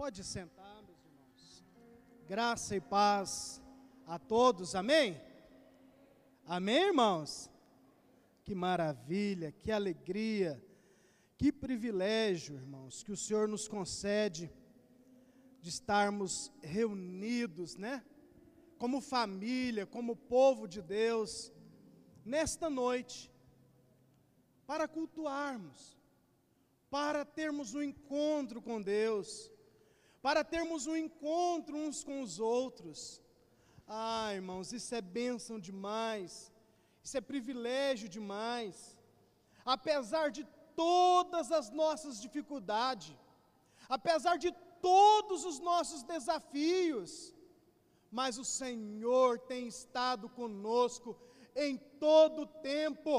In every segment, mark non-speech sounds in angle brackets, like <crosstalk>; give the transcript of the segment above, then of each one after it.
Pode sentar, meus irmãos. Graça e paz a todos, amém? Amém, irmãos? Que maravilha, que alegria, que privilégio, irmãos, que o Senhor nos concede de estarmos reunidos, né? Como família, como povo de Deus, nesta noite, para cultuarmos, para termos um encontro com Deus, para termos um encontro uns com os outros. Ah, irmãos, isso é bênção demais, isso é privilégio demais. Apesar de todas as nossas dificuldades, apesar de todos os nossos desafios, mas o Senhor tem estado conosco em todo o tempo,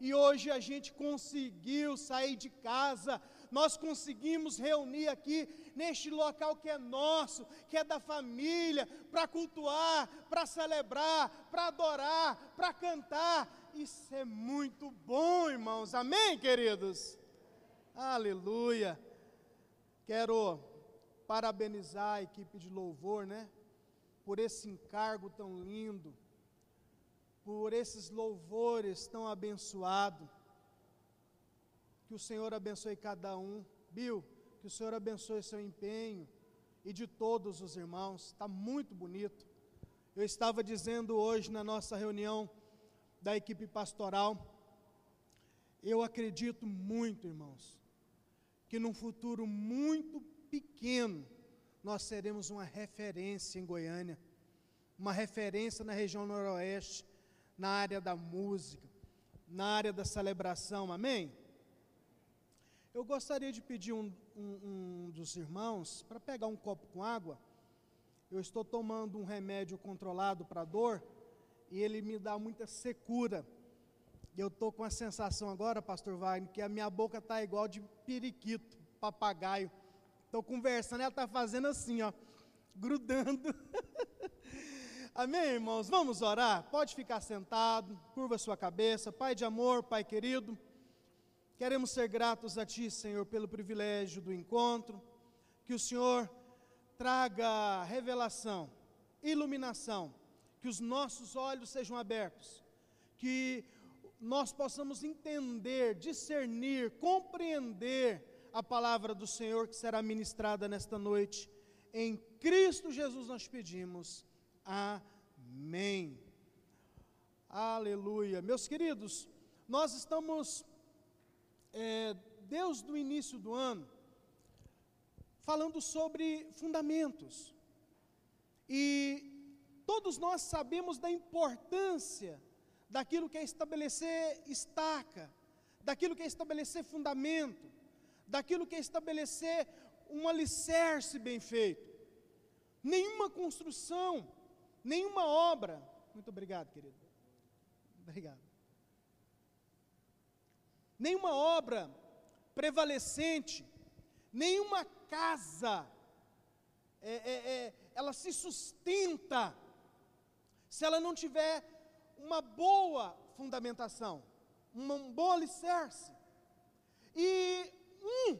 e hoje a gente conseguiu sair de casa, nós conseguimos reunir aqui neste local que é nosso, que é da família, para cultuar, para celebrar, para adorar, para cantar. Isso é muito bom, irmãos. Amém, queridos? Aleluia. Quero parabenizar a equipe de louvor, né? Por esse encargo tão lindo, por esses louvores tão abençoados. Que o Senhor abençoe cada um. Bill, que o Senhor abençoe seu empenho e de todos os irmãos. Está muito bonito. Eu estava dizendo hoje na nossa reunião da equipe pastoral, eu acredito muito, irmãos, que num futuro muito pequeno nós seremos uma referência em Goiânia, uma referência na região noroeste, na área da música, na área da celebração, amém? Eu gostaria de pedir um, um, um dos irmãos para pegar um copo com água. Eu estou tomando um remédio controlado para dor e ele me dá muita secura. Eu estou com a sensação agora, pastor Wagner, que a minha boca está igual de periquito, papagaio. Estou conversando, ela está fazendo assim, ó, grudando. <laughs> Amém, irmãos? Vamos orar? Pode ficar sentado, curva sua cabeça. Pai de amor, Pai querido. Queremos ser gratos a Ti, Senhor, pelo privilégio do encontro, que o Senhor traga revelação, iluminação, que os nossos olhos sejam abertos, que nós possamos entender, discernir, compreender a palavra do Senhor que será ministrada nesta noite. Em Cristo Jesus nós pedimos. Amém. Aleluia. Meus queridos, nós estamos é, desde o início do ano, falando sobre fundamentos. E todos nós sabemos da importância daquilo que é estabelecer estaca, daquilo que é estabelecer fundamento, daquilo que é estabelecer um alicerce bem feito. Nenhuma construção, nenhuma obra. Muito obrigado, querido. Obrigado nenhuma obra prevalecente, nenhuma casa, é, é, é, ela se sustenta se ela não tiver uma boa fundamentação, um bom alicerce. E um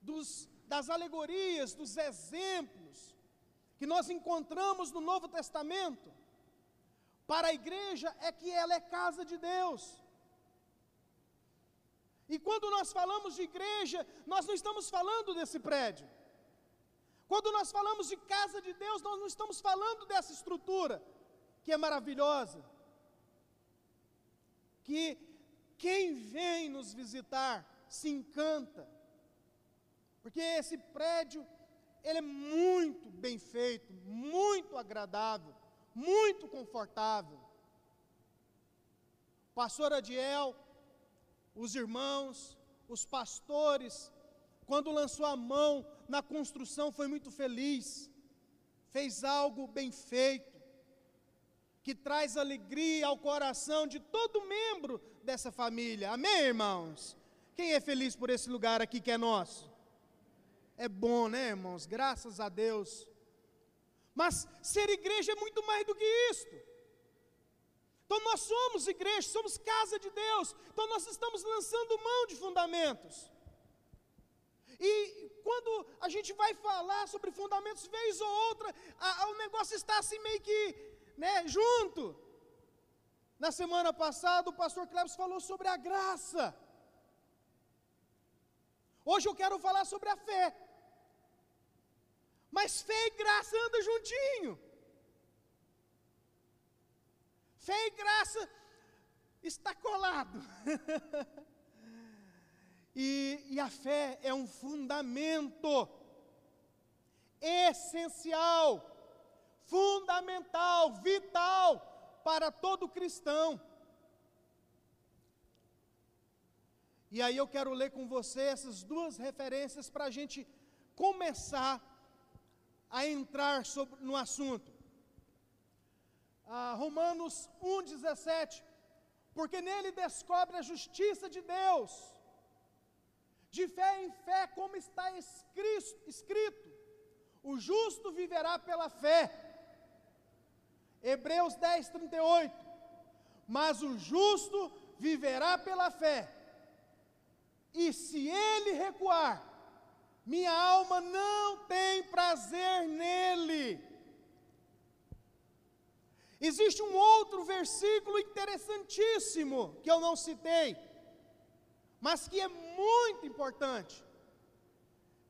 dos, das alegorias, dos exemplos que nós encontramos no Novo Testamento para a igreja é que ela é casa de Deus. E quando nós falamos de igreja, nós não estamos falando desse prédio. Quando nós falamos de casa de Deus, nós não estamos falando dessa estrutura, que é maravilhosa. Que quem vem nos visitar se encanta. Porque esse prédio, ele é muito bem feito, muito agradável, muito confortável. Pastor Adiel, os irmãos, os pastores, quando lançou a mão na construção, foi muito feliz, fez algo bem feito, que traz alegria ao coração de todo membro dessa família. Amém, irmãos? Quem é feliz por esse lugar aqui que é nosso? É bom, né, irmãos? Graças a Deus. Mas ser igreja é muito mais do que isto. Então nós somos igreja, somos casa de Deus. Então nós estamos lançando mão de fundamentos. E quando a gente vai falar sobre fundamentos, vez ou outra, a, a, o negócio está assim meio que né, junto. Na semana passada, o pastor Cleves falou sobre a graça. Hoje eu quero falar sobre a fé. Mas fé e graça andam juntinho. Fé e graça está colado. <laughs> e, e a fé é um fundamento essencial, fundamental, vital para todo cristão. E aí eu quero ler com você essas duas referências para a gente começar a entrar sobre, no assunto. Ah, Romanos 1,17 porque nele descobre a justiça de Deus. De fé em fé, como está escrito: o justo viverá pela fé. Hebreus 10, 38. Mas o justo viverá pela fé, e se ele recuar, minha alma não tem prazer nele. Existe um outro versículo interessantíssimo que eu não citei, mas que é muito importante,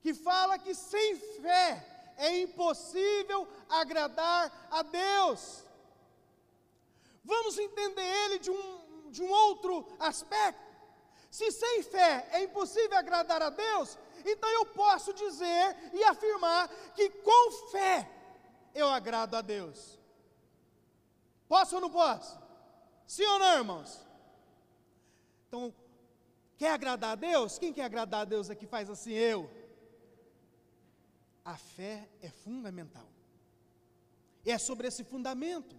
que fala que sem fé é impossível agradar a Deus. Vamos entender ele de um, de um outro aspecto. Se sem fé é impossível agradar a Deus, então eu posso dizer e afirmar que com fé eu agrado a Deus. Posso ou não posso? Sim ou não, irmãos? Então, quer agradar a Deus? Quem quer agradar a Deus aqui faz assim, eu. A fé é fundamental. E é sobre esse fundamento.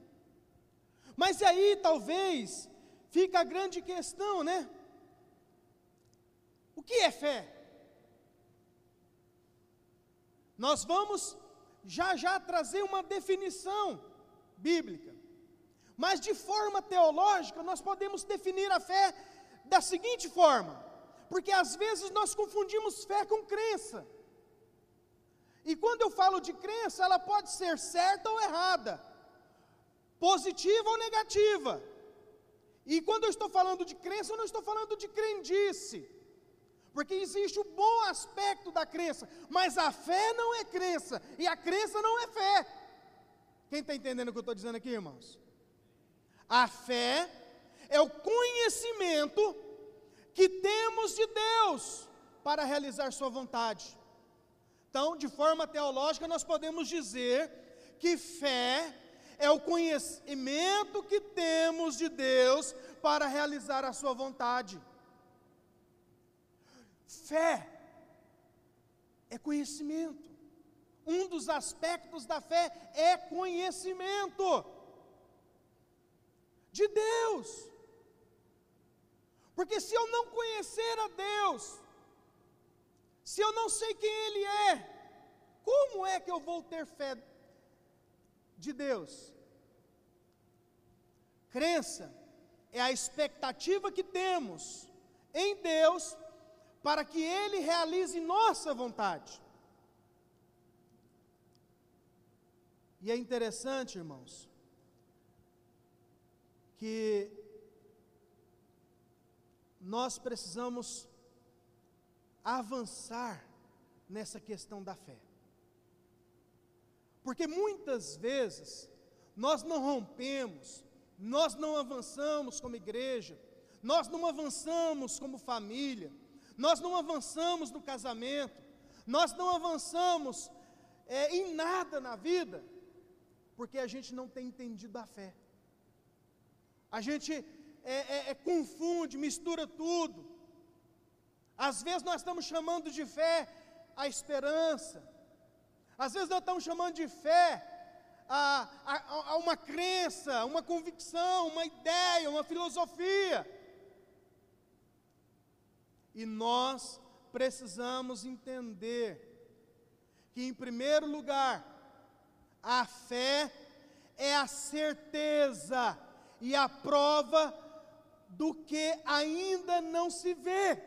Mas aí, talvez, fica a grande questão, né? O que é fé? Nós vamos já já trazer uma definição bíblica. Mas de forma teológica, nós podemos definir a fé da seguinte forma: porque às vezes nós confundimos fé com crença. E quando eu falo de crença, ela pode ser certa ou errada, positiva ou negativa. E quando eu estou falando de crença, eu não estou falando de crendice, porque existe o bom aspecto da crença, mas a fé não é crença, e a crença não é fé. Quem está entendendo o que eu estou dizendo aqui, irmãos? A fé é o conhecimento que temos de Deus para realizar Sua vontade. Então, de forma teológica, nós podemos dizer que fé é o conhecimento que temos de Deus para realizar a Sua vontade. Fé é conhecimento. Um dos aspectos da fé é conhecimento de Deus. Porque se eu não conhecer a Deus, se eu não sei quem Ele é, como é que eu vou ter fé de Deus? Crença é a expectativa que temos em Deus para que Ele realize nossa vontade. E é interessante, irmãos, que nós precisamos avançar nessa questão da fé. Porque muitas vezes nós não rompemos, nós não avançamos como igreja, nós não avançamos como família, nós não avançamos no casamento, nós não avançamos é, em nada na vida, porque a gente não tem entendido a fé. A gente é, é, é, confunde, mistura tudo. Às vezes nós estamos chamando de fé a esperança. Às vezes nós estamos chamando de fé a, a, a uma crença, uma convicção, uma ideia, uma filosofia. E nós precisamos entender que, em primeiro lugar, a fé é a certeza e a prova do que ainda não se vê.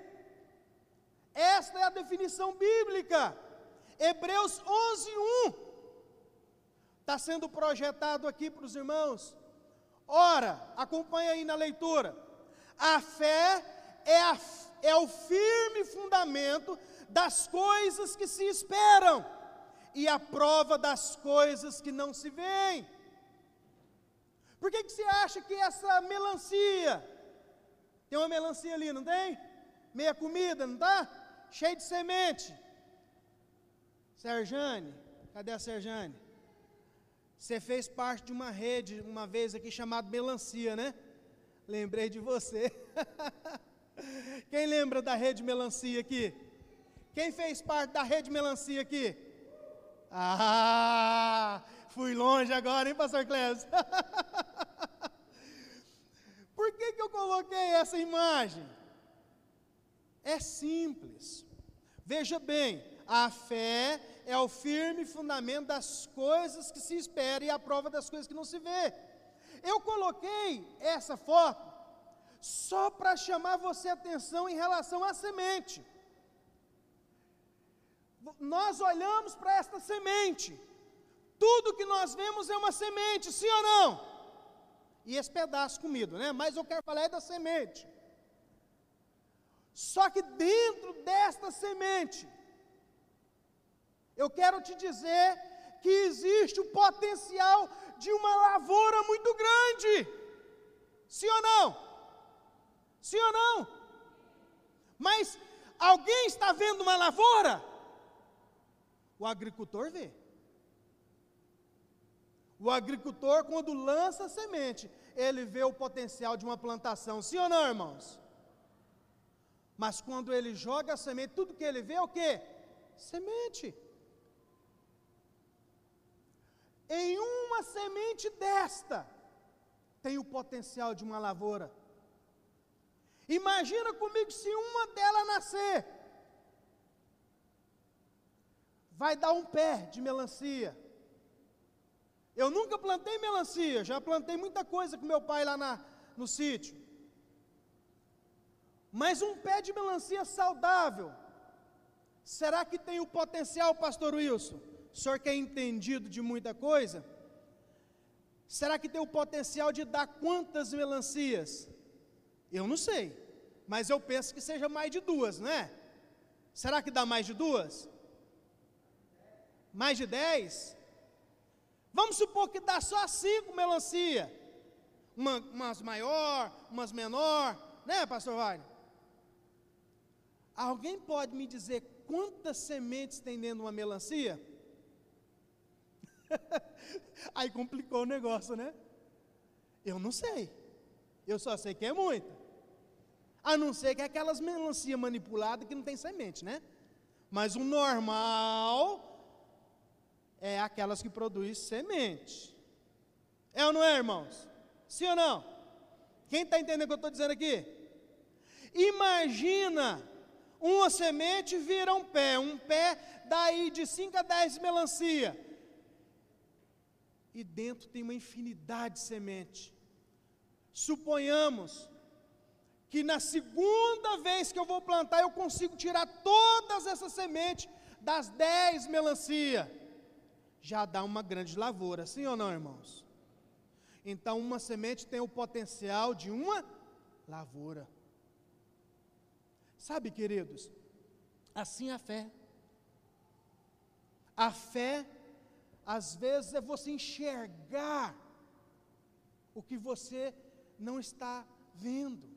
Esta é a definição bíblica. Hebreus 11, 1. Está sendo projetado aqui para os irmãos. Ora, acompanha aí na leitura. A fé é, a, é o firme fundamento das coisas que se esperam e a prova das coisas que não se veem. Por que, que você acha que essa melancia, tem uma melancia ali, não tem? Meia comida, não tá? Cheio de semente. Serjane, cadê a Serjane? Você fez parte de uma rede uma vez aqui chamada Melancia, né? Lembrei de você. <laughs> Quem lembra da rede Melancia aqui? Quem fez parte da rede Melancia aqui? Ah, fui longe agora, hein, pastor Cléber? <laughs> Por que, que eu coloquei essa imagem? É simples. Veja bem, a fé é o firme fundamento das coisas que se espera e a prova das coisas que não se vê. Eu coloquei essa foto só para chamar você atenção em relação à semente. Nós olhamos para esta semente, tudo que nós vemos é uma semente, sim ou não? E esse pedaço comido, né? Mas eu quero falar é da semente. Só que dentro desta semente, eu quero te dizer que existe o potencial de uma lavoura muito grande. Sim ou não? Sim ou não? Mas alguém está vendo uma lavoura? O agricultor vê. O agricultor, quando lança a semente, ele vê o potencial de uma plantação. Sim ou não, irmãos? Mas quando ele joga a semente, tudo que ele vê é o que? Semente. Em uma semente desta, tem o potencial de uma lavoura. Imagina comigo se uma delas nascer, vai dar um pé de melancia. Eu nunca plantei melancia, já plantei muita coisa com meu pai lá na, no sítio. Mas um pé de melancia saudável, será que tem o potencial, pastor Wilson? O senhor que é entendido de muita coisa? Será que tem o potencial de dar quantas melancias? Eu não sei, mas eu penso que seja mais de duas, não é? Será que dá mais de duas? Mais de dez? Vamos supor que dá só cinco melancia. Uma, umas maior, umas menor, né, pastor Wagner? Alguém pode me dizer quantas sementes tem dentro de uma melancia? <laughs> Aí complicou o negócio, né? Eu não sei. Eu só sei que é muita. A não ser que é aquelas melancia manipuladas que não tem semente, né? Mas o normal é aquelas que produzem semente. É ou não é, irmãos? Sim ou não? Quem está entendendo o que eu estou dizendo aqui? Imagina uma semente vira um pé, um pé daí de 5 a 10 melancia. E dentro tem uma infinidade de semente. Suponhamos que na segunda vez que eu vou plantar, eu consigo tirar todas essas sementes das 10 melancia. Já dá uma grande lavoura, sim ou não, irmãos? Então, uma semente tem o potencial de uma lavoura. Sabe, queridos, assim é a fé. A fé, às vezes, é você enxergar o que você não está vendo.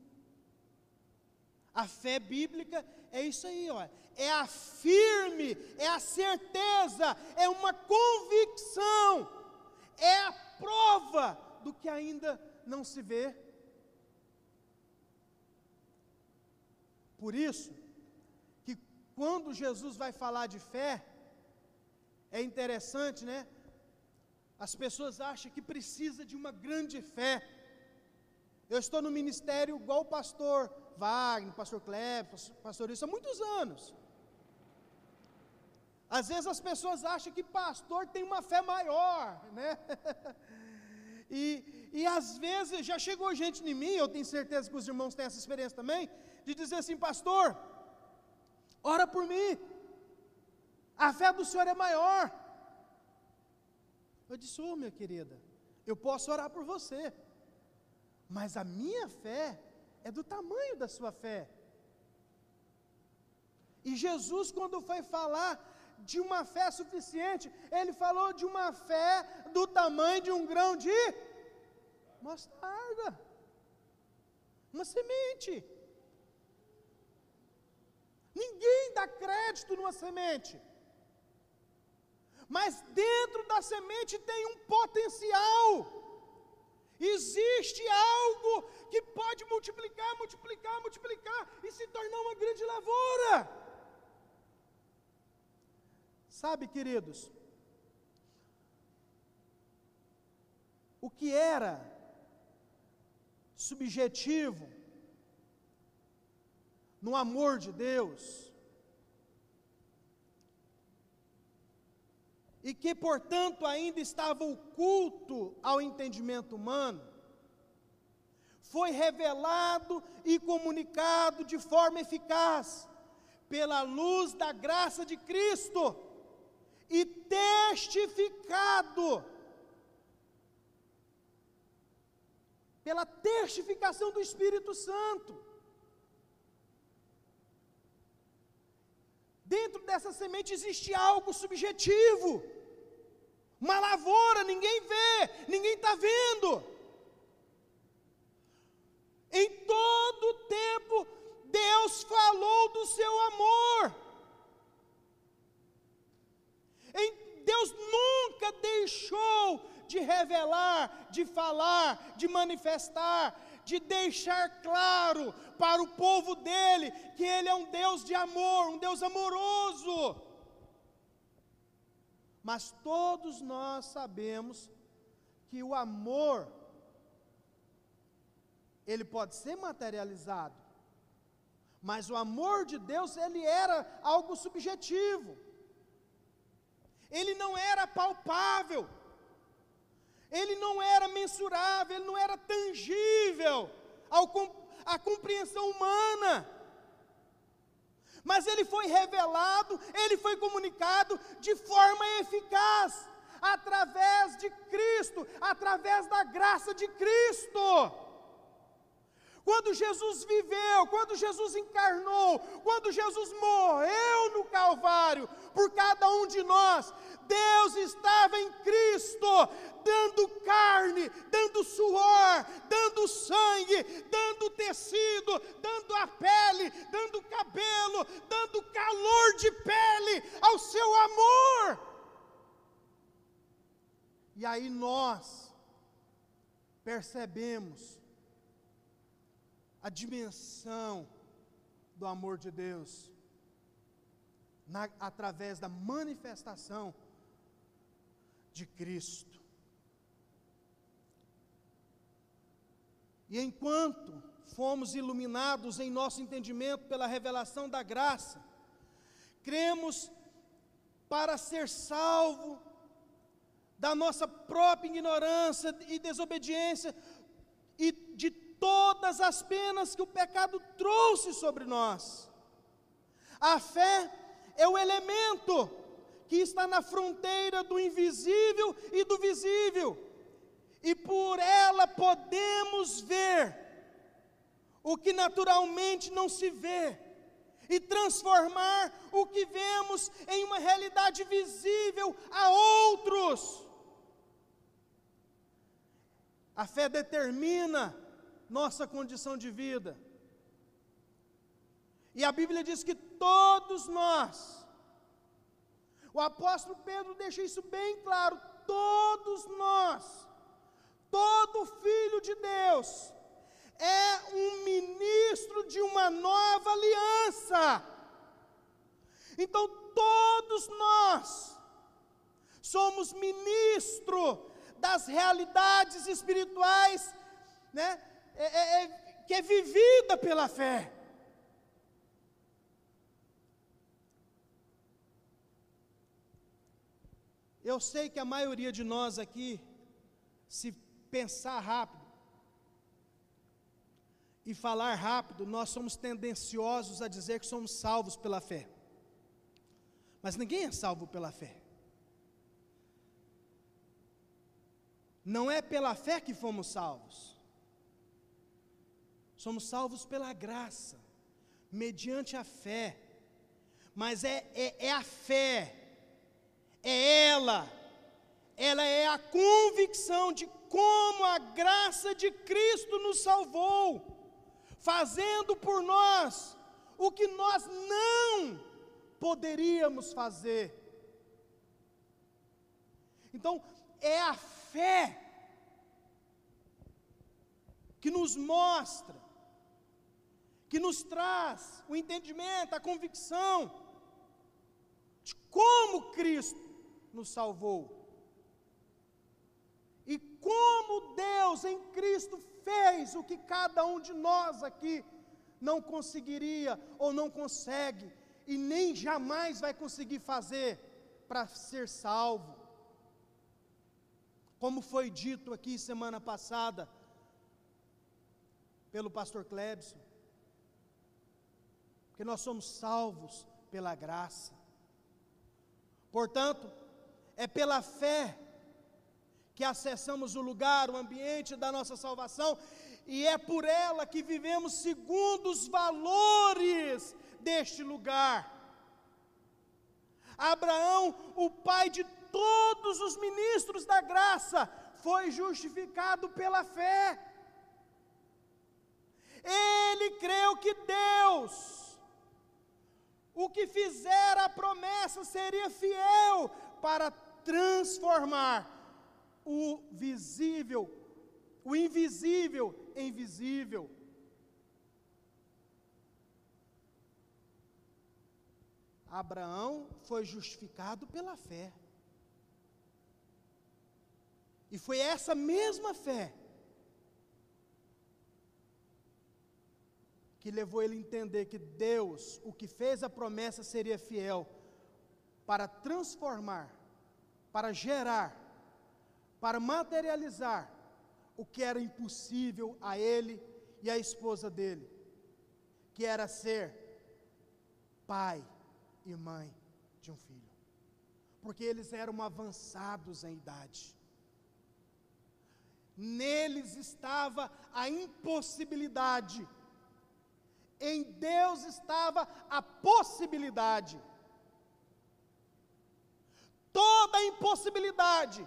A fé bíblica é isso aí, ó. É a firme, é a certeza, é uma convicção, é a prova do que ainda não se vê. Por isso, que quando Jesus vai falar de fé, é interessante, né? As pessoas acham que precisa de uma grande fé. Eu estou no ministério igual o pastor Wagner, pastor Kleber, pastor isso há muitos anos. Às vezes as pessoas acham que pastor tem uma fé maior, <laughs> né? e, e às vezes já chegou gente em mim, eu tenho certeza que os irmãos têm essa experiência também, de dizer assim, pastor, ora por mim. A fé do Senhor é maior. Eu disse, ô oh, minha querida, eu posso orar por você, mas a minha fé é do tamanho da sua fé. E Jesus, quando foi falar de uma fé suficiente, ele falou de uma fé do tamanho de um grão de mostarda uma semente. Ninguém dá crédito numa semente. Mas dentro da semente tem um potencial. Existe algo que pode multiplicar, multiplicar, multiplicar e se tornar uma grande lavoura. Sabe, queridos, o que era subjetivo no amor de Deus. E que, portanto, ainda estava oculto ao entendimento humano, foi revelado e comunicado de forma eficaz, pela luz da graça de Cristo, e testificado pela testificação do Espírito Santo. Dentro dessa semente existe algo subjetivo, uma lavoura, ninguém vê, ninguém está vendo. Em todo tempo, Deus falou do seu amor. Em, Deus nunca deixou de revelar, de falar, de manifestar, de deixar claro para o povo dele que ele é um Deus de amor, um Deus amoroso. Mas todos nós sabemos que o amor ele pode ser materializado. Mas o amor de Deus, ele era algo subjetivo. Ele não era palpável ele não era mensurável, ele não era tangível à compreensão humana. Mas ele foi revelado, ele foi comunicado de forma eficaz, através de Cristo, através da graça de Cristo. Quando Jesus viveu, quando Jesus encarnou, quando Jesus morreu no Calvário por cada um de nós, Deus estava em Cristo, dando carne, dando suor, dando sangue, dando tecido, dando a pele, dando cabelo, dando calor de pele ao seu amor. E aí nós percebemos a dimensão do amor de Deus na, através da manifestação de Cristo. E enquanto fomos iluminados em nosso entendimento pela revelação da graça, cremos para ser salvo da nossa própria ignorância e desobediência e todas as penas que o pecado trouxe sobre nós. A fé é o elemento que está na fronteira do invisível e do visível e por ela podemos ver o que naturalmente não se vê, e transformar o que vemos em uma realidade visível a outros. A fé determina nossa condição de vida. E a Bíblia diz que todos nós, o apóstolo Pedro deixa isso bem claro, todos nós, Todo filho de Deus é um ministro de uma nova aliança. Então, todos nós somos ministro das realidades espirituais, né, é, é, é, que é vivida pela fé. Eu sei que a maioria de nós aqui se pensar rápido e falar rápido, nós somos tendenciosos a dizer que somos salvos pela fé. Mas ninguém é salvo pela fé. Não é pela fé que fomos salvos. Somos salvos pela graça, mediante a fé. Mas é, é, é a fé, é ela, ela é a convicção de como a graça de Cristo nos salvou, fazendo por nós o que nós não poderíamos fazer. Então, é a fé que nos mostra, que nos traz o entendimento, a convicção de como Cristo nos salvou. E como Deus em Cristo fez o que cada um de nós aqui não conseguiria ou não consegue e nem jamais vai conseguir fazer para ser salvo. Como foi dito aqui semana passada pelo pastor Klebson, que nós somos salvos pela graça. Portanto, é pela fé que acessamos o lugar, o ambiente da nossa salvação, e é por ela que vivemos segundo os valores deste lugar. Abraão, o pai de todos os ministros da graça, foi justificado pela fé. Ele creu que Deus, o que fizer a promessa, seria fiel para transformar o visível, o invisível em visível. Abraão foi justificado pela fé. E foi essa mesma fé que levou ele a entender que Deus, o que fez a promessa, seria fiel para transformar, para gerar, para materializar o que era impossível a ele e à esposa dele, que era ser pai e mãe de um filho, porque eles eram avançados em idade. Neles estava a impossibilidade, em Deus estava a possibilidade. Toda impossibilidade,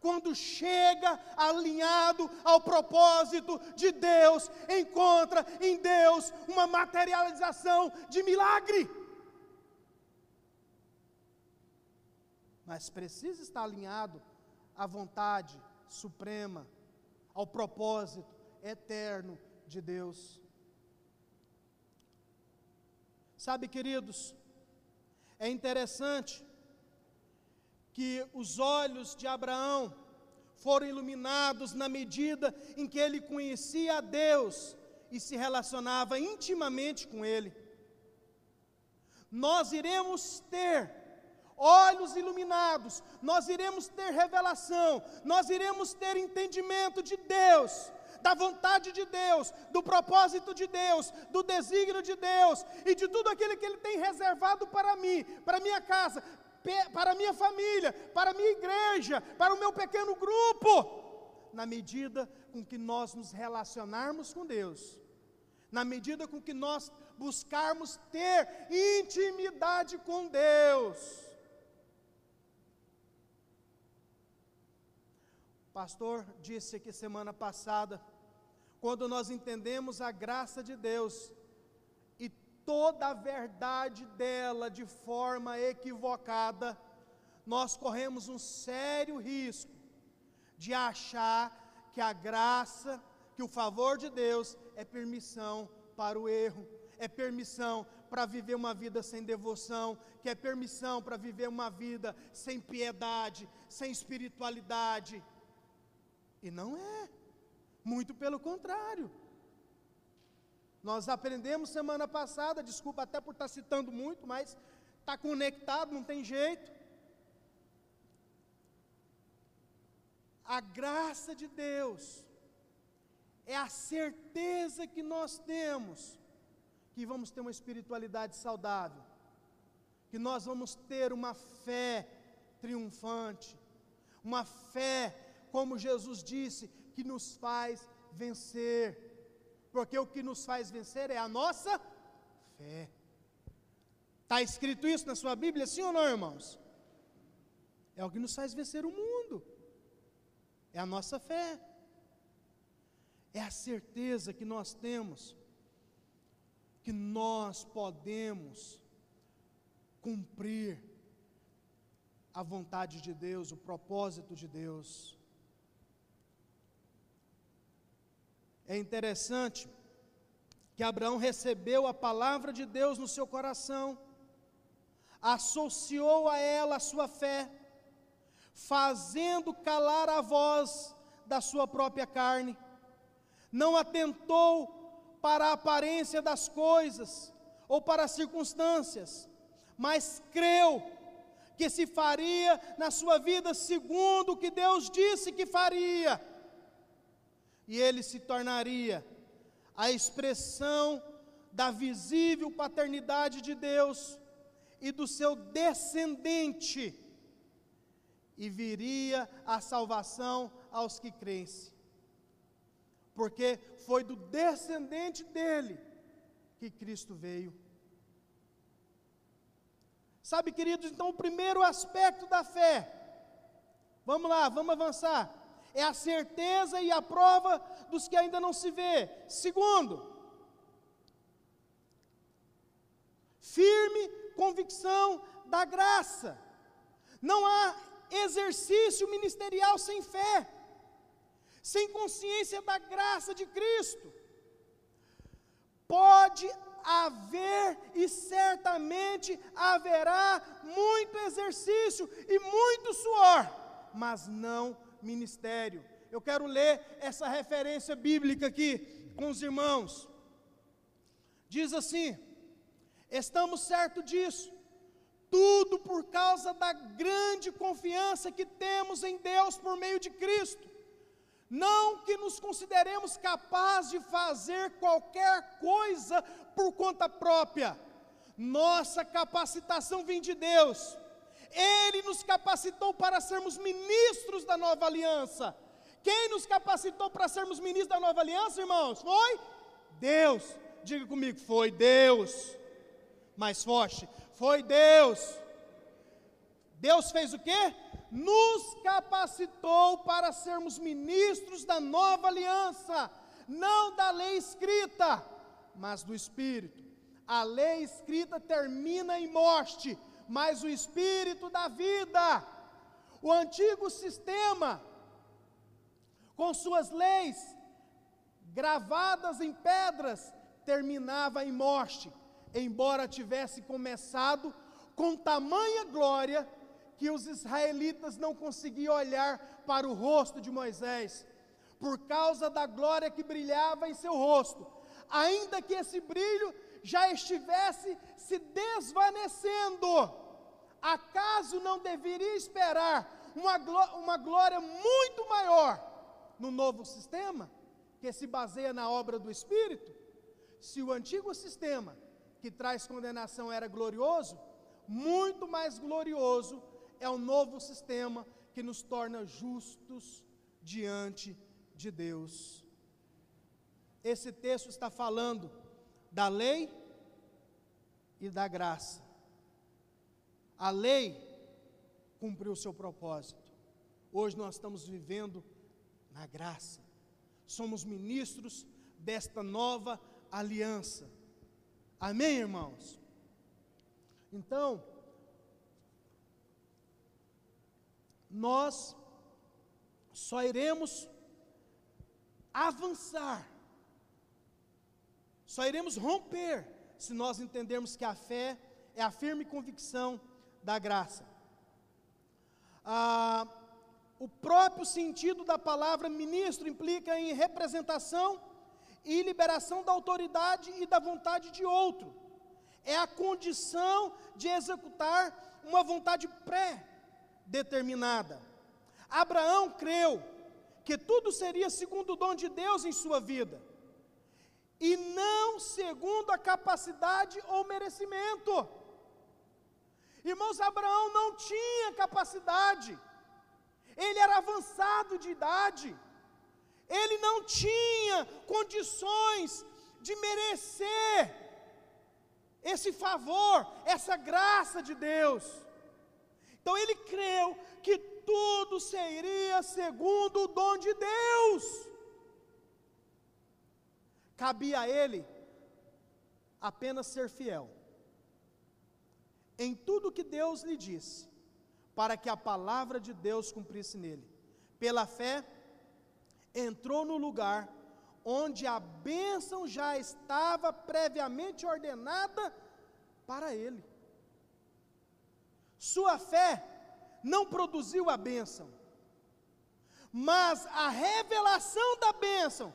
quando chega alinhado ao propósito de Deus, encontra em Deus uma materialização de milagre. mas precisa estar alinhado à vontade suprema, ao propósito eterno de Deus. Sabe, queridos, é interessante que os olhos de Abraão foram iluminados na medida em que ele conhecia a Deus e se relacionava intimamente com Ele. Nós iremos ter olhos iluminados, nós iremos ter revelação, nós iremos ter entendimento de Deus, da vontade de Deus, do propósito de Deus, do desígnio de Deus e de tudo aquilo que Ele tem reservado para mim, para minha casa, para minha família, para minha igreja, para o meu pequeno grupo, na medida com que nós nos relacionarmos com Deus, na medida com que nós buscarmos ter intimidade com Deus. Pastor disse aqui semana passada, quando nós entendemos a graça de Deus e toda a verdade dela de forma equivocada, nós corremos um sério risco de achar que a graça, que o favor de Deus é permissão para o erro, é permissão para viver uma vida sem devoção, que é permissão para viver uma vida sem piedade, sem espiritualidade. E não é. Muito pelo contrário. Nós aprendemos semana passada, desculpa até por estar citando muito, mas está conectado, não tem jeito. A graça de Deus é a certeza que nós temos que vamos ter uma espiritualidade saudável, que nós vamos ter uma fé triunfante, uma fé, como Jesus disse, que nos faz vencer, porque o que nos faz vencer é a nossa fé. Está escrito isso na sua Bíblia, sim ou não, irmãos? É o que nos faz vencer o mundo, é a nossa fé, é a certeza que nós temos que nós podemos cumprir a vontade de Deus, o propósito de Deus. É interessante que Abraão recebeu a palavra de Deus no seu coração, associou a ela a sua fé, fazendo calar a voz da sua própria carne, não atentou para a aparência das coisas ou para as circunstâncias, mas creu que se faria na sua vida segundo o que Deus disse que faria. E ele se tornaria a expressão da visível paternidade de Deus e do seu descendente, e viria a salvação aos que crescem. Porque foi do descendente dele que Cristo veio. Sabe, queridos, então o primeiro aspecto da fé, vamos lá, vamos avançar, é a certeza e a prova dos que ainda não se vê. Segundo, firme convicção da graça. Não há exercício ministerial sem fé, sem consciência da graça de Cristo. Pode haver e certamente haverá muito exercício e muito suor, mas não ministério. Eu quero ler essa referência bíblica aqui com os irmãos. Diz assim: estamos certos disso, tudo por causa da grande confiança que temos em Deus por meio de Cristo. Não que nos consideremos capazes de fazer qualquer coisa por conta própria. Nossa capacitação vem de Deus. Ele nos capacitou para sermos ministros da nova aliança. Quem nos capacitou para sermos ministros da nova aliança, irmãos? Foi Deus. Diga comigo, foi Deus. Mais forte, foi Deus. Deus fez o quê? nos capacitou para sermos ministros da nova aliança, não da lei escrita, mas do Espírito. A lei escrita termina em morte, mas o Espírito da vida. O antigo sistema, com suas leis gravadas em pedras, terminava em morte, embora tivesse começado com tamanha glória que os israelitas não conseguiam olhar para o rosto de Moisés, por causa da glória que brilhava em seu rosto, ainda que esse brilho já estivesse se desvanecendo. Acaso não deveria esperar uma, uma glória muito maior no novo sistema, que se baseia na obra do Espírito? Se o antigo sistema, que traz condenação, era glorioso, muito mais glorioso é o novo sistema que nos torna justos diante de Deus. Esse texto está falando da lei e da graça. A lei cumpriu o seu propósito. Hoje nós estamos vivendo na graça. Somos ministros desta nova aliança. Amém, irmãos? Então, nós só iremos avançar, só iremos romper se nós entendermos que a fé é a firme convicção da graça. Ah, o próprio sentido da palavra ministro implica em representação e liberação da autoridade e da vontade de outro. É a condição de executar uma vontade pré determinada. Abraão creu que tudo seria segundo o dom de Deus em sua vida, e não segundo a capacidade ou merecimento. Irmãos, Abraão não tinha capacidade, ele era avançado de idade, ele não tinha condições de merecer esse favor, essa graça de Deus. Então ele creu que tudo seria segundo o dom de Deus. Cabia a ele apenas ser fiel em tudo que Deus lhe disse, para que a palavra de Deus cumprisse nele. Pela fé, entrou no lugar onde a bênção já estava previamente ordenada para ele. Sua fé não produziu a bênção, mas a revelação da bênção,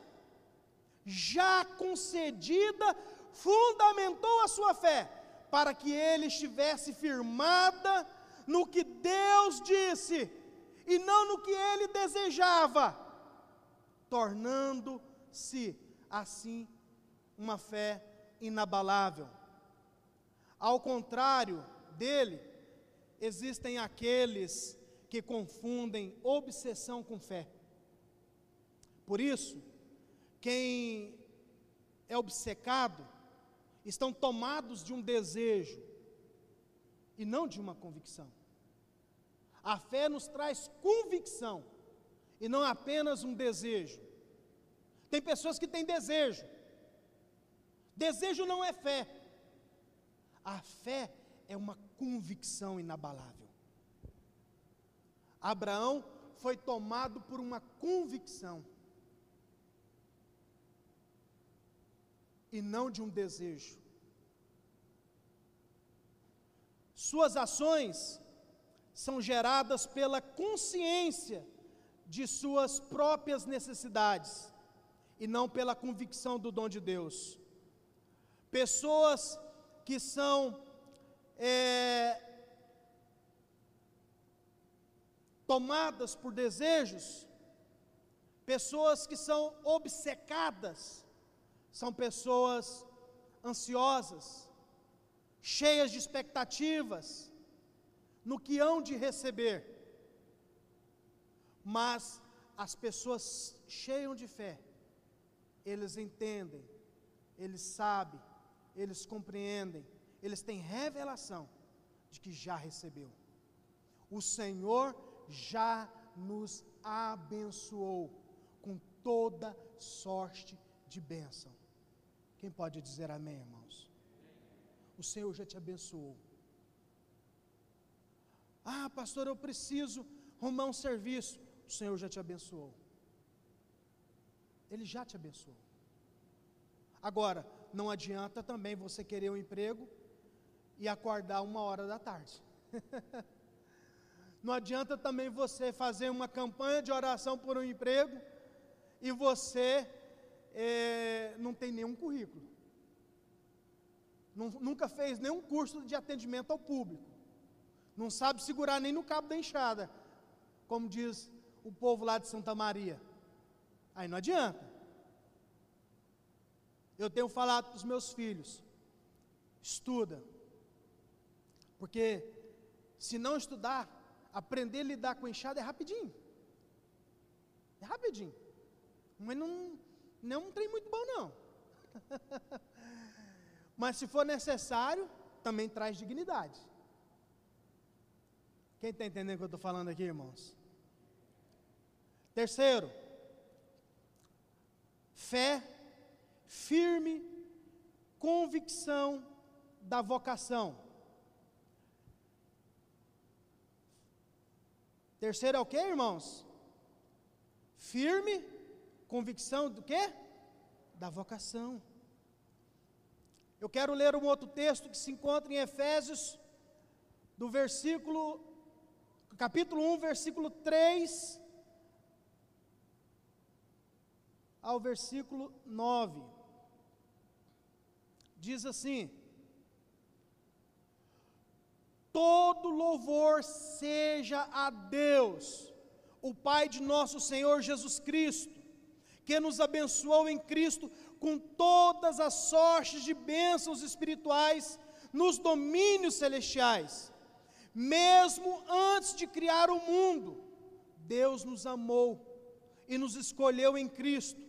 já concedida, fundamentou a sua fé, para que ele estivesse firmada no que Deus disse e não no que ele desejava, tornando-se assim uma fé inabalável. Ao contrário dele, existem aqueles que confundem obsessão com fé. Por isso, quem é obcecado estão tomados de um desejo e não de uma convicção. A fé nos traz convicção e não apenas um desejo. Tem pessoas que têm desejo. Desejo não é fé. A fé é uma convicção inabalável. Abraão foi tomado por uma convicção e não de um desejo. Suas ações são geradas pela consciência de suas próprias necessidades e não pela convicção do dom de Deus. Pessoas que são é, tomadas por desejos, pessoas que são obcecadas, são pessoas ansiosas, cheias de expectativas no que hão de receber. Mas as pessoas cheias de fé, eles entendem, eles sabem, eles compreendem eles têm revelação de que já recebeu. O Senhor já nos abençoou com toda sorte de bênção. Quem pode dizer amém, irmãos? O Senhor já te abençoou. Ah, pastor, eu preciso arrumar um serviço. O Senhor já te abençoou. Ele já te abençoou. Agora, não adianta também você querer um emprego e acordar uma hora da tarde. <laughs> Não adianta também você fazer uma campanha de oração por um emprego e você é, não tem nenhum currículo. Nunca fez nenhum curso de atendimento ao público. Não sabe segurar nem no cabo da enxada, como diz o povo lá de Santa Maria. Aí não adianta. Eu tenho falado para os meus filhos: estuda, porque se não estudar, aprender a lidar com enxada é rapidinho. É rapidinho. Mas não, não é um trem muito bom, não. <laughs> Mas se for necessário, também traz dignidade. Quem está entendendo o que eu estou falando aqui, irmãos? Terceiro, fé, firme, convicção da vocação. Terceiro é o que, irmãos? Firme convicção do que? Da vocação. Eu quero ler um outro texto que se encontra em Efésios, do versículo, capítulo 1, versículo 3 ao versículo 9. Diz assim: todo louvor seja a Deus, o Pai de nosso Senhor Jesus Cristo, que nos abençoou em Cristo com todas as sortes de bênçãos espirituais nos domínios celestiais. Mesmo antes de criar o mundo, Deus nos amou e nos escolheu em Cristo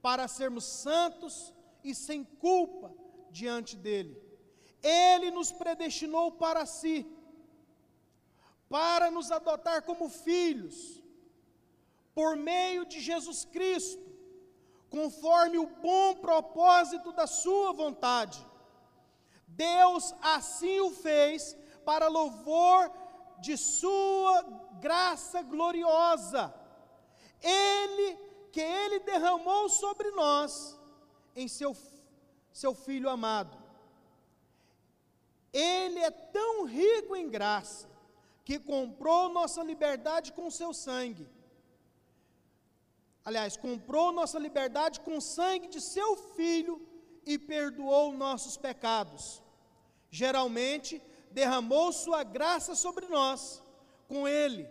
para sermos santos e sem culpa diante dele. Ele nos predestinou para si, para nos adotar como filhos, por meio de Jesus Cristo, conforme o bom propósito da Sua vontade. Deus assim o fez para louvor de Sua graça gloriosa. Ele, que Ele derramou sobre nós em seu, seu Filho amado. Ele é tão rico em graça que comprou nossa liberdade com seu sangue. Aliás, comprou nossa liberdade com o sangue de seu filho e perdoou nossos pecados. Geralmente, derramou sua graça sobre nós, com ele,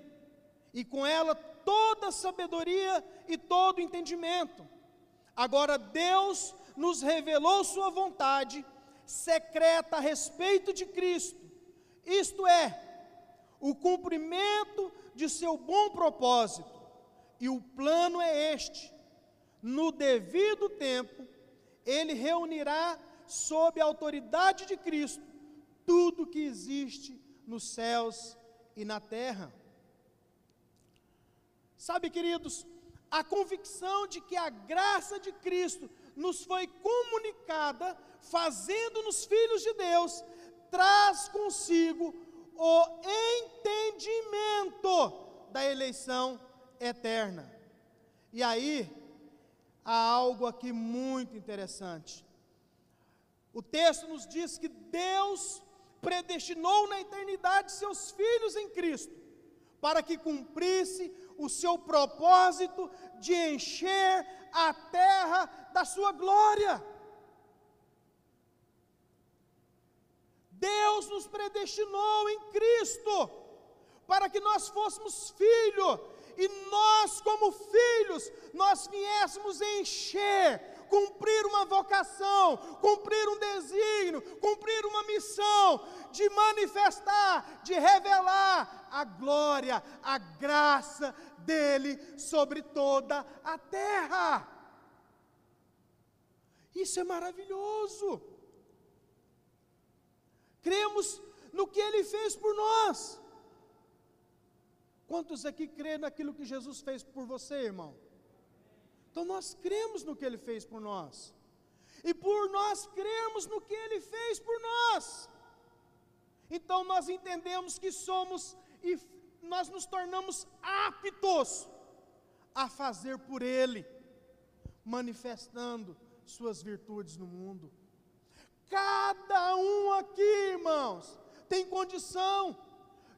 e com ela toda sabedoria e todo entendimento. Agora Deus nos revelou Sua vontade secreta a respeito de Cristo, isto é, o cumprimento de seu bom propósito. E o plano é este: no devido tempo, Ele reunirá sob a autoridade de Cristo tudo que existe nos céus e na terra. Sabe, queridos, a convicção de que a graça de Cristo nos foi comunicada, fazendo-nos filhos de Deus, traz consigo o entendimento da eleição eterna. E aí, há algo aqui muito interessante. O texto nos diz que Deus predestinou na eternidade seus filhos em Cristo, para que cumprisse o seu propósito de encher a terra da sua glória. Deus nos predestinou em Cristo para que nós fôssemos filhos e nós, como filhos, nós viéssemos encher cumprir uma vocação, cumprir um desígnio, cumprir uma missão, de manifestar, de revelar a glória, a graça dele sobre toda a terra. Isso é maravilhoso. Cremos no que ele fez por nós. Quantos aqui crê naquilo que Jesus fez por você, irmão? Então nós cremos no que Ele fez por nós. E por nós cremos no que Ele fez por nós. Então nós entendemos que somos e nós nos tornamos aptos a fazer por Ele, manifestando Suas virtudes no mundo. Cada um aqui, irmãos, tem condição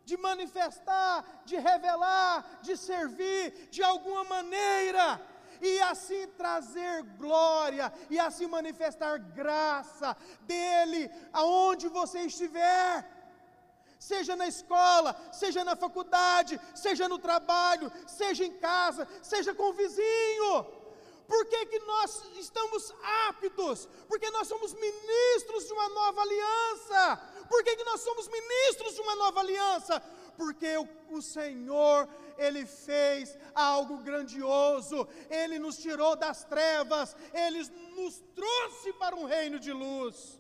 de manifestar, de revelar, de servir de alguma maneira e assim trazer glória, e assim manifestar graça dEle aonde você estiver. Seja na escola, seja na faculdade, seja no trabalho, seja em casa, seja com o vizinho. Por que, que nós estamos aptos? Porque nós somos ministros de uma nova aliança. Por que, que nós somos ministros de uma nova aliança? Porque o, o Senhor ele fez algo grandioso, Ele nos tirou das trevas, Ele nos trouxe para um reino de luz,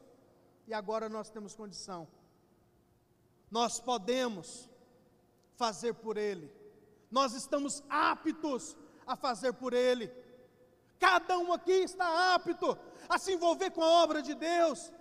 e agora nós temos condição, nós podemos fazer por Ele, nós estamos aptos a fazer por Ele, cada um aqui está apto a se envolver com a obra de Deus,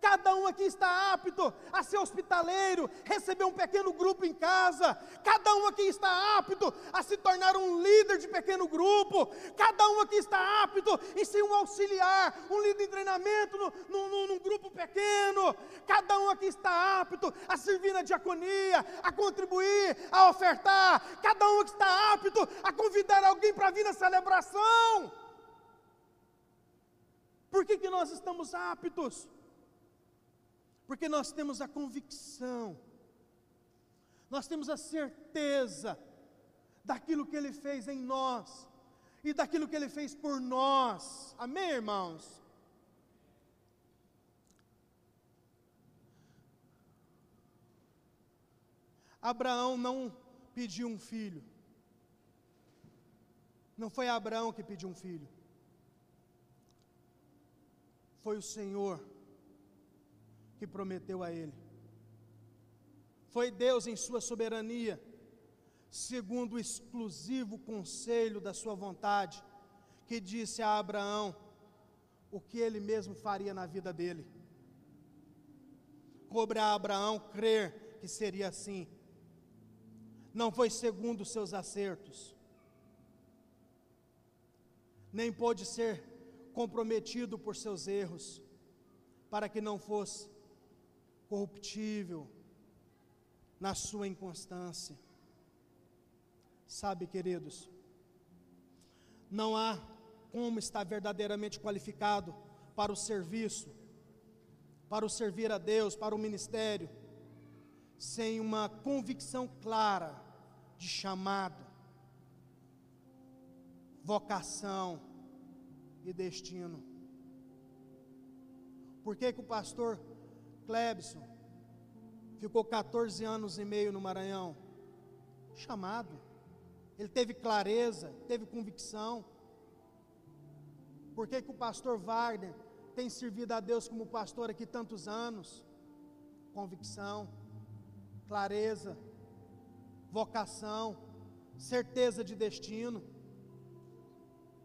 Cada um aqui está apto a ser hospitaleiro, receber um pequeno grupo em casa. Cada um aqui está apto a se tornar um líder de pequeno grupo. Cada um aqui está apto em ser um auxiliar, um líder de treinamento no, no, num grupo pequeno. Cada um aqui está apto a servir na diaconia, a contribuir, a ofertar. Cada um aqui está apto a convidar alguém para vir na celebração. Por que, que nós estamos aptos? Porque nós temos a convicção, nós temos a certeza daquilo que Ele fez em nós e daquilo que Ele fez por nós. Amém, irmãos? Abraão não pediu um filho. Não foi Abraão que pediu um filho. Foi o Senhor que prometeu a ele. Foi Deus em sua soberania, segundo o exclusivo conselho da sua vontade, que disse a Abraão o que ele mesmo faria na vida dele. Coube a Abraão crer que seria assim. Não foi segundo os seus acertos, nem pôde ser comprometido por seus erros, para que não fosse corruptível na sua inconstância. Sabe, queridos, não há como estar verdadeiramente qualificado para o serviço, para o servir a Deus, para o ministério, sem uma convicção clara de chamado, vocação e destino. Por que, que o pastor Klebson ficou 14 anos e meio no Maranhão? Chamado. Ele teve clareza, teve convicção. Por que, que o pastor Wagner tem servido a Deus como pastor aqui tantos anos? Convicção, clareza, vocação, certeza de destino.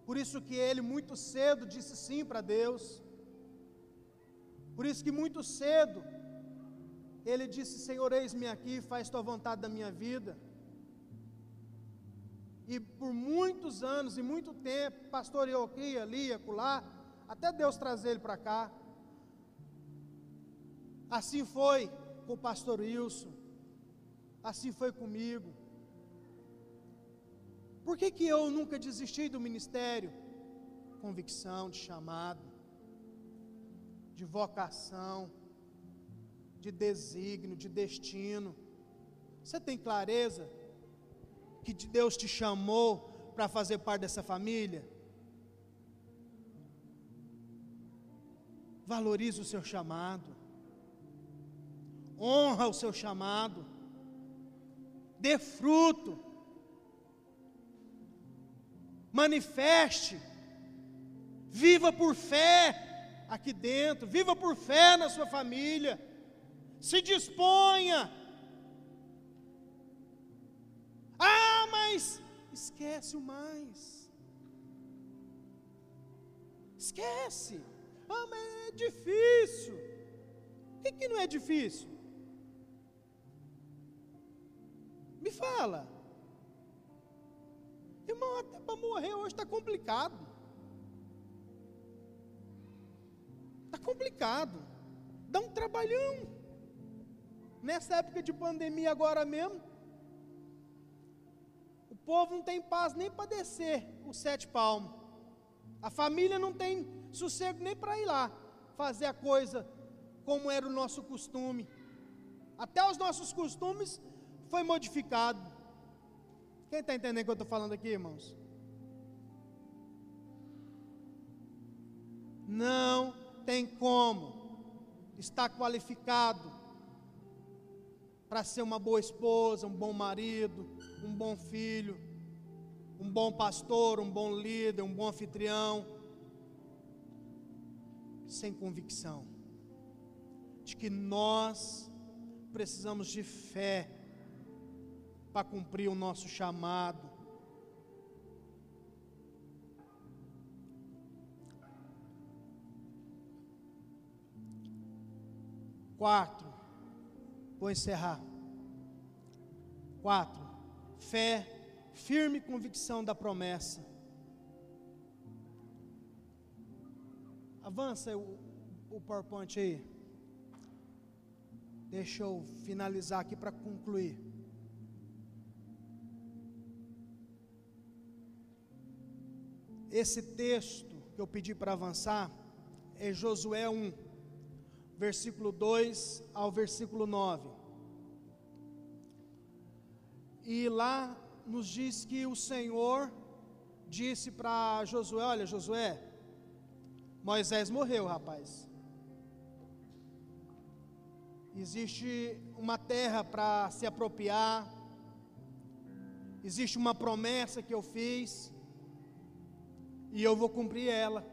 Por isso que ele muito cedo disse sim para Deus. Por isso que muito cedo ele disse: Senhor, eis-me aqui, faz tua vontade da minha vida. E por muitos anos e muito tempo, pastoreou aqui, ali, acolá, até Deus trazer ele para cá. Assim foi com o pastor Wilson, assim foi comigo. Por que, que eu nunca desisti do ministério? Convicção de chamado, de vocação, de desígnio, de destino. Você tem clareza que Deus te chamou para fazer parte dessa família? Valorize o seu chamado, honra o seu chamado, dê fruto, manifeste, viva por fé aqui dentro, viva por fé na sua família, se disponha ah, mas esquece o mais. Esquece. Ah, mas é difícil. O que, que não é difícil? Me fala. Irmão, até para morrer hoje está complicado. Complicado. Dá um trabalhão. Nessa época de pandemia agora mesmo, povo não tem paz nem para descer os sete palmos. A família não tem sossego nem para ir lá fazer a coisa como era o nosso costume. Até os nossos costumes foi modificado. Quem está entendendo o que eu estou falando aqui, irmãos? Não tem como estar qualificado para ser uma boa esposa, um bom marido, um bom filho, um bom pastor, um bom líder, um bom anfitrião, sem convicção de que nós precisamos de fé para cumprir o nosso chamado. Quarto, vou encerrar. Quatro, fé, firme convicção da promessa. Avança o, o PowerPoint aí. Deixa eu finalizar aqui para concluir. Esse texto que eu pedi para avançar é Josué 1, versículo 2 ao versículo 9. E lá nos diz que o Senhor disse para Josué: Olha, Josué, Moisés morreu, rapaz. existe uma terra para se apropriar, existe uma promessa que eu fiz, e eu vou cumprir ela.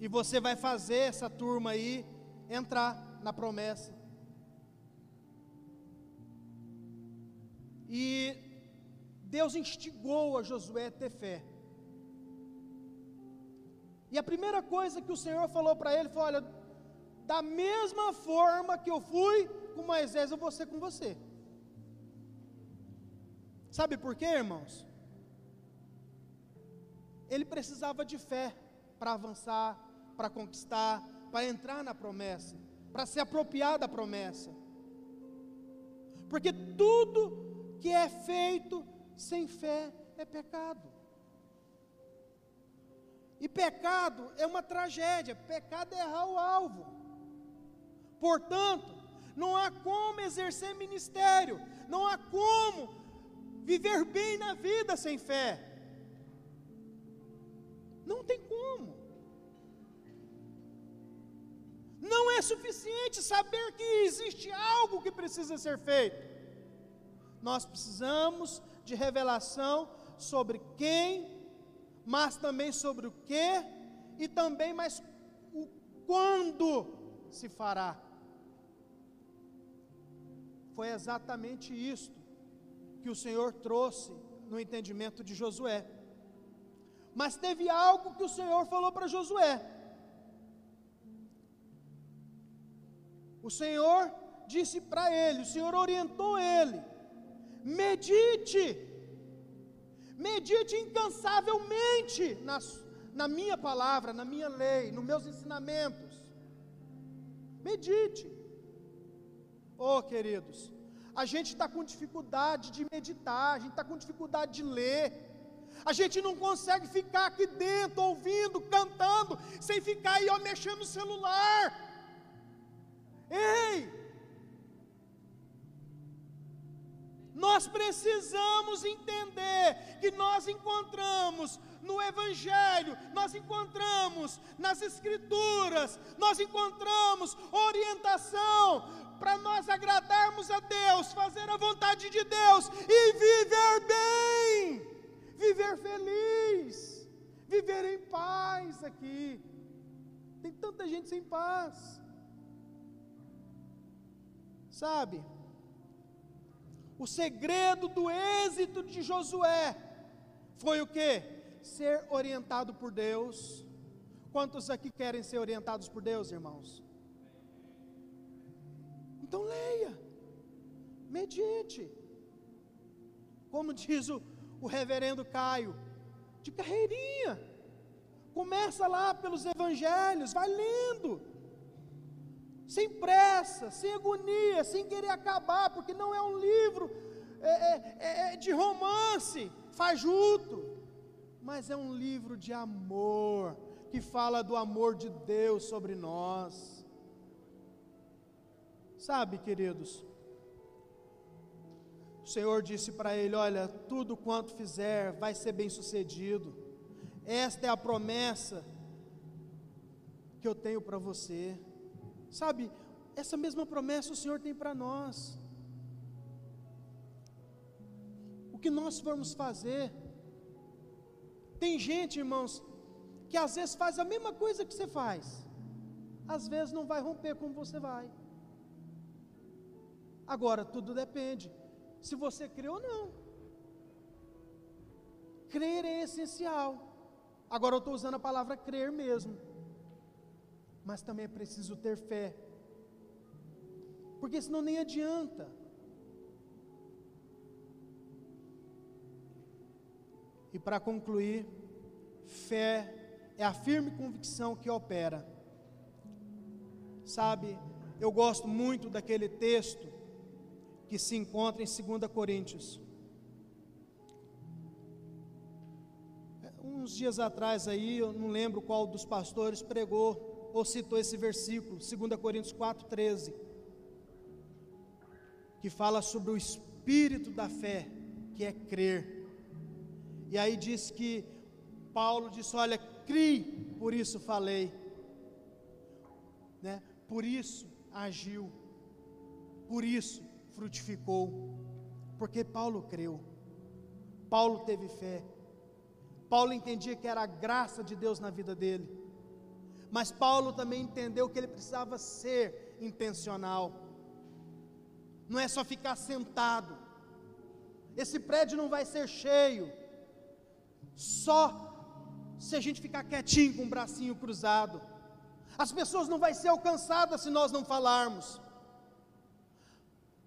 E você vai fazer essa turma aí entrar na promessa. E Deus instigou a Josué a ter fé. E a primeira coisa que o Senhor falou para ele foi: Olha, da mesma forma que eu fui com Moisés, eu vou ser com você. Sabe por quê, irmãos? Ele precisava de fé para avançar, para conquistar, para entrar na promessa, para se apropriar da promessa. Porque tudo que é feito sem fé é pecado. E pecado é uma tragédia, pecado é errar o alvo. Portanto, não há como exercer ministério, não há como viver bem na vida sem fé. Não tem como. Não é suficiente saber que existe algo que precisa ser feito. Nós precisamos de revelação sobre quem mas também sobre o que e também mais o quando se fará. Foi exatamente isto que o Senhor trouxe no entendimento de Josué. Mas teve algo que o Senhor falou para Josué. O Senhor disse para ele, o Senhor orientou ele: medite medite incansavelmente na, na minha palavra, na minha lei, nos meus ensinamentos. Medite. Oh, queridos, a gente está com dificuldade de meditar, a gente está com dificuldade de ler. A gente não consegue ficar aqui dentro, ouvindo, cantando, sem ficar aí ó, mexendo no celular. Ei! Nós precisamos entender que nós encontramos no Evangelho, nós encontramos nas Escrituras, nós encontramos orientação para nós agradarmos a Deus, fazer a vontade de Deus e viver bem, viver feliz, viver em paz aqui. Tem tanta gente sem paz, sabe? O segredo do êxito de Josué foi o que? Ser orientado por Deus. Quantos aqui querem ser orientados por Deus, irmãos? Então leia, medite. Como diz o, o reverendo Caio, de carreirinha. Começa lá pelos evangelhos, vai lendo sem pressa, sem agonia, sem querer acabar, porque não é um livro é, é, é, é de romance, fajuto, mas é um livro de amor, que fala do amor de Deus sobre nós. Sabe, queridos, o Senhor disse para ele: Olha, tudo quanto fizer vai ser bem sucedido, esta é a promessa que eu tenho para você. Sabe, essa mesma promessa o Senhor tem para nós. O que nós formos fazer, tem gente, irmãos, que às vezes faz a mesma coisa que você faz, às vezes não vai romper como você vai. Agora, tudo depende se você crê ou não. Crer é essencial. Agora eu estou usando a palavra crer mesmo mas também é preciso ter fé, porque senão nem adianta. E para concluir, fé é a firme convicção que opera. Sabe, eu gosto muito daquele texto que se encontra em 2 Coríntios. Uns dias atrás aí, eu não lembro qual dos pastores pregou ou citou esse versículo, 2 Coríntios 4,13, que fala sobre o espírito da fé, que é crer. E aí diz que Paulo disse: Olha, crie, por isso falei. Né? Por isso agiu. Por isso frutificou. Porque Paulo creu. Paulo teve fé. Paulo entendia que era a graça de Deus na vida dele. Mas Paulo também entendeu que ele precisava ser intencional. Não é só ficar sentado. Esse prédio não vai ser cheio. Só se a gente ficar quietinho com o bracinho cruzado. As pessoas não vão ser alcançadas se nós não falarmos.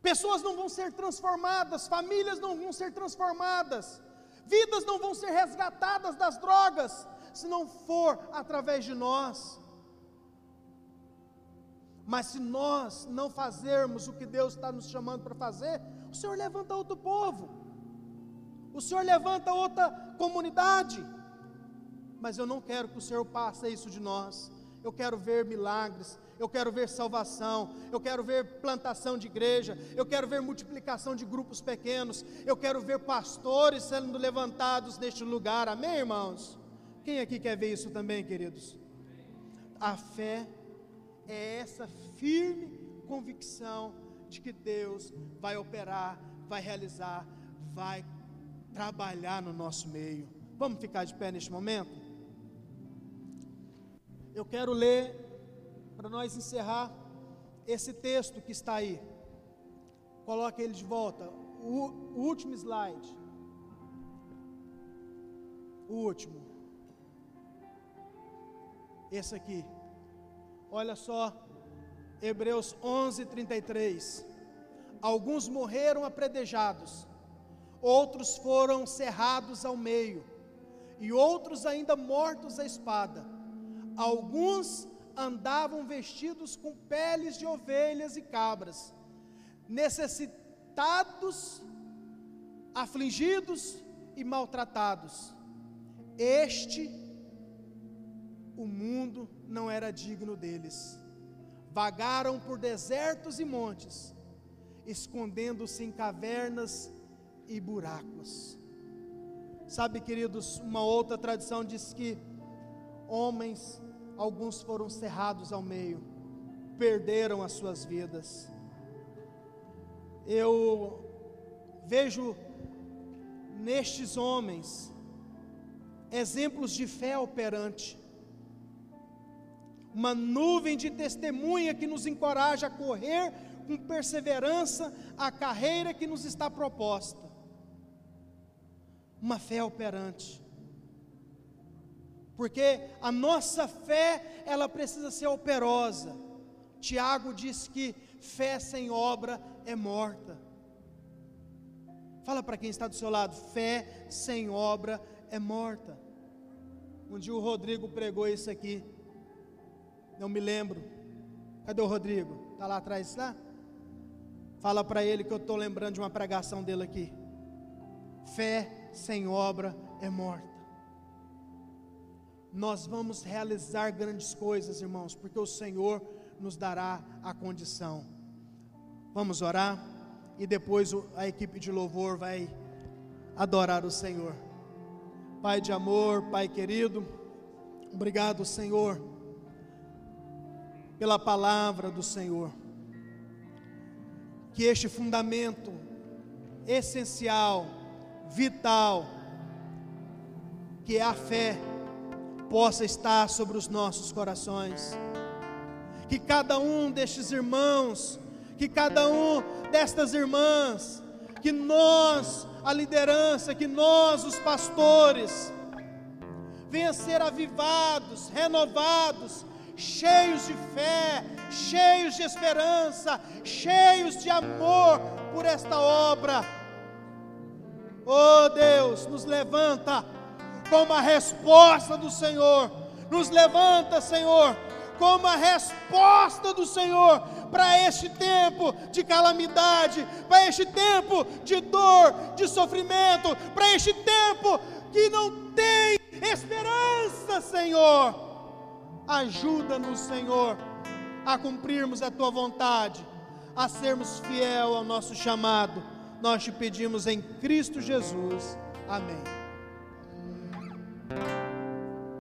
Pessoas não vão ser transformadas, famílias não vão ser transformadas, vidas não vão ser resgatadas das drogas, se não for através de nós. Mas se nós não fazermos o que Deus está nos chamando para fazer, o Senhor levanta outro povo, o Senhor levanta outra comunidade. Mas eu não quero que o Senhor passe isso de nós. Eu quero ver milagres, eu quero ver salvação, eu quero ver plantação de igreja, eu quero ver multiplicação de grupos pequenos, eu quero ver pastores sendo levantados neste lugar, amém, irmãos? Quem aqui quer ver isso também, queridos? A fé é essa firme convicção de que Deus vai operar, vai realizar, vai trabalhar no nosso meio. Vamos ficar de pé neste momento? Eu quero ler, para nós encerrar, esse texto que está aí. Coloque ele de volta. O, o último slide. O último. Esse aqui. Olha só. Hebreus 11, 33. Alguns morreram apredejados, outros foram cerrados ao meio, e outros ainda mortos à espada Alguns andavam vestidos com peles de ovelhas e cabras, necessitados, afligidos e maltratados. Este, o mundo não era digno deles. Vagaram por desertos e montes, escondendo-se em cavernas e buracos. Sabe, queridos, uma outra tradição diz que homens alguns foram cerrados ao meio, perderam as suas vidas. Eu vejo nestes homens exemplos de fé operante, uma nuvem de testemunha que nos encoraja a correr com perseverança a carreira que nos está proposta. Uma fé operante porque a nossa fé, ela precisa ser operosa. Tiago diz que fé sem obra é morta. Fala para quem está do seu lado, fé sem obra é morta. Um dia o Rodrigo pregou isso aqui. Não me lembro. Cadê o Rodrigo? Está lá atrás, está? Fala para ele que eu estou lembrando de uma pregação dele aqui. Fé sem obra é morta nós vamos realizar grandes coisas, irmãos, porque o Senhor nos dará a condição. Vamos orar e depois a equipe de louvor vai adorar o Senhor. Pai de amor, Pai querido, obrigado, Senhor, pela palavra do Senhor. Que este fundamento essencial, vital, que é a fé, possa estar sobre os nossos corações. Que cada um destes irmãos, que cada um destas irmãs, que nós, a liderança, que nós, os pastores, venha ser avivados, renovados, cheios de fé, cheios de esperança, cheios de amor por esta obra. Oh Deus, nos levanta como a resposta do Senhor. Nos levanta, Senhor, como a resposta do Senhor para este tempo de calamidade, para este tempo de dor, de sofrimento, para este tempo que não tem esperança, Senhor. Ajuda-nos, Senhor, a cumprirmos a tua vontade, a sermos fiel ao nosso chamado. Nós te pedimos em Cristo Jesus. Amém.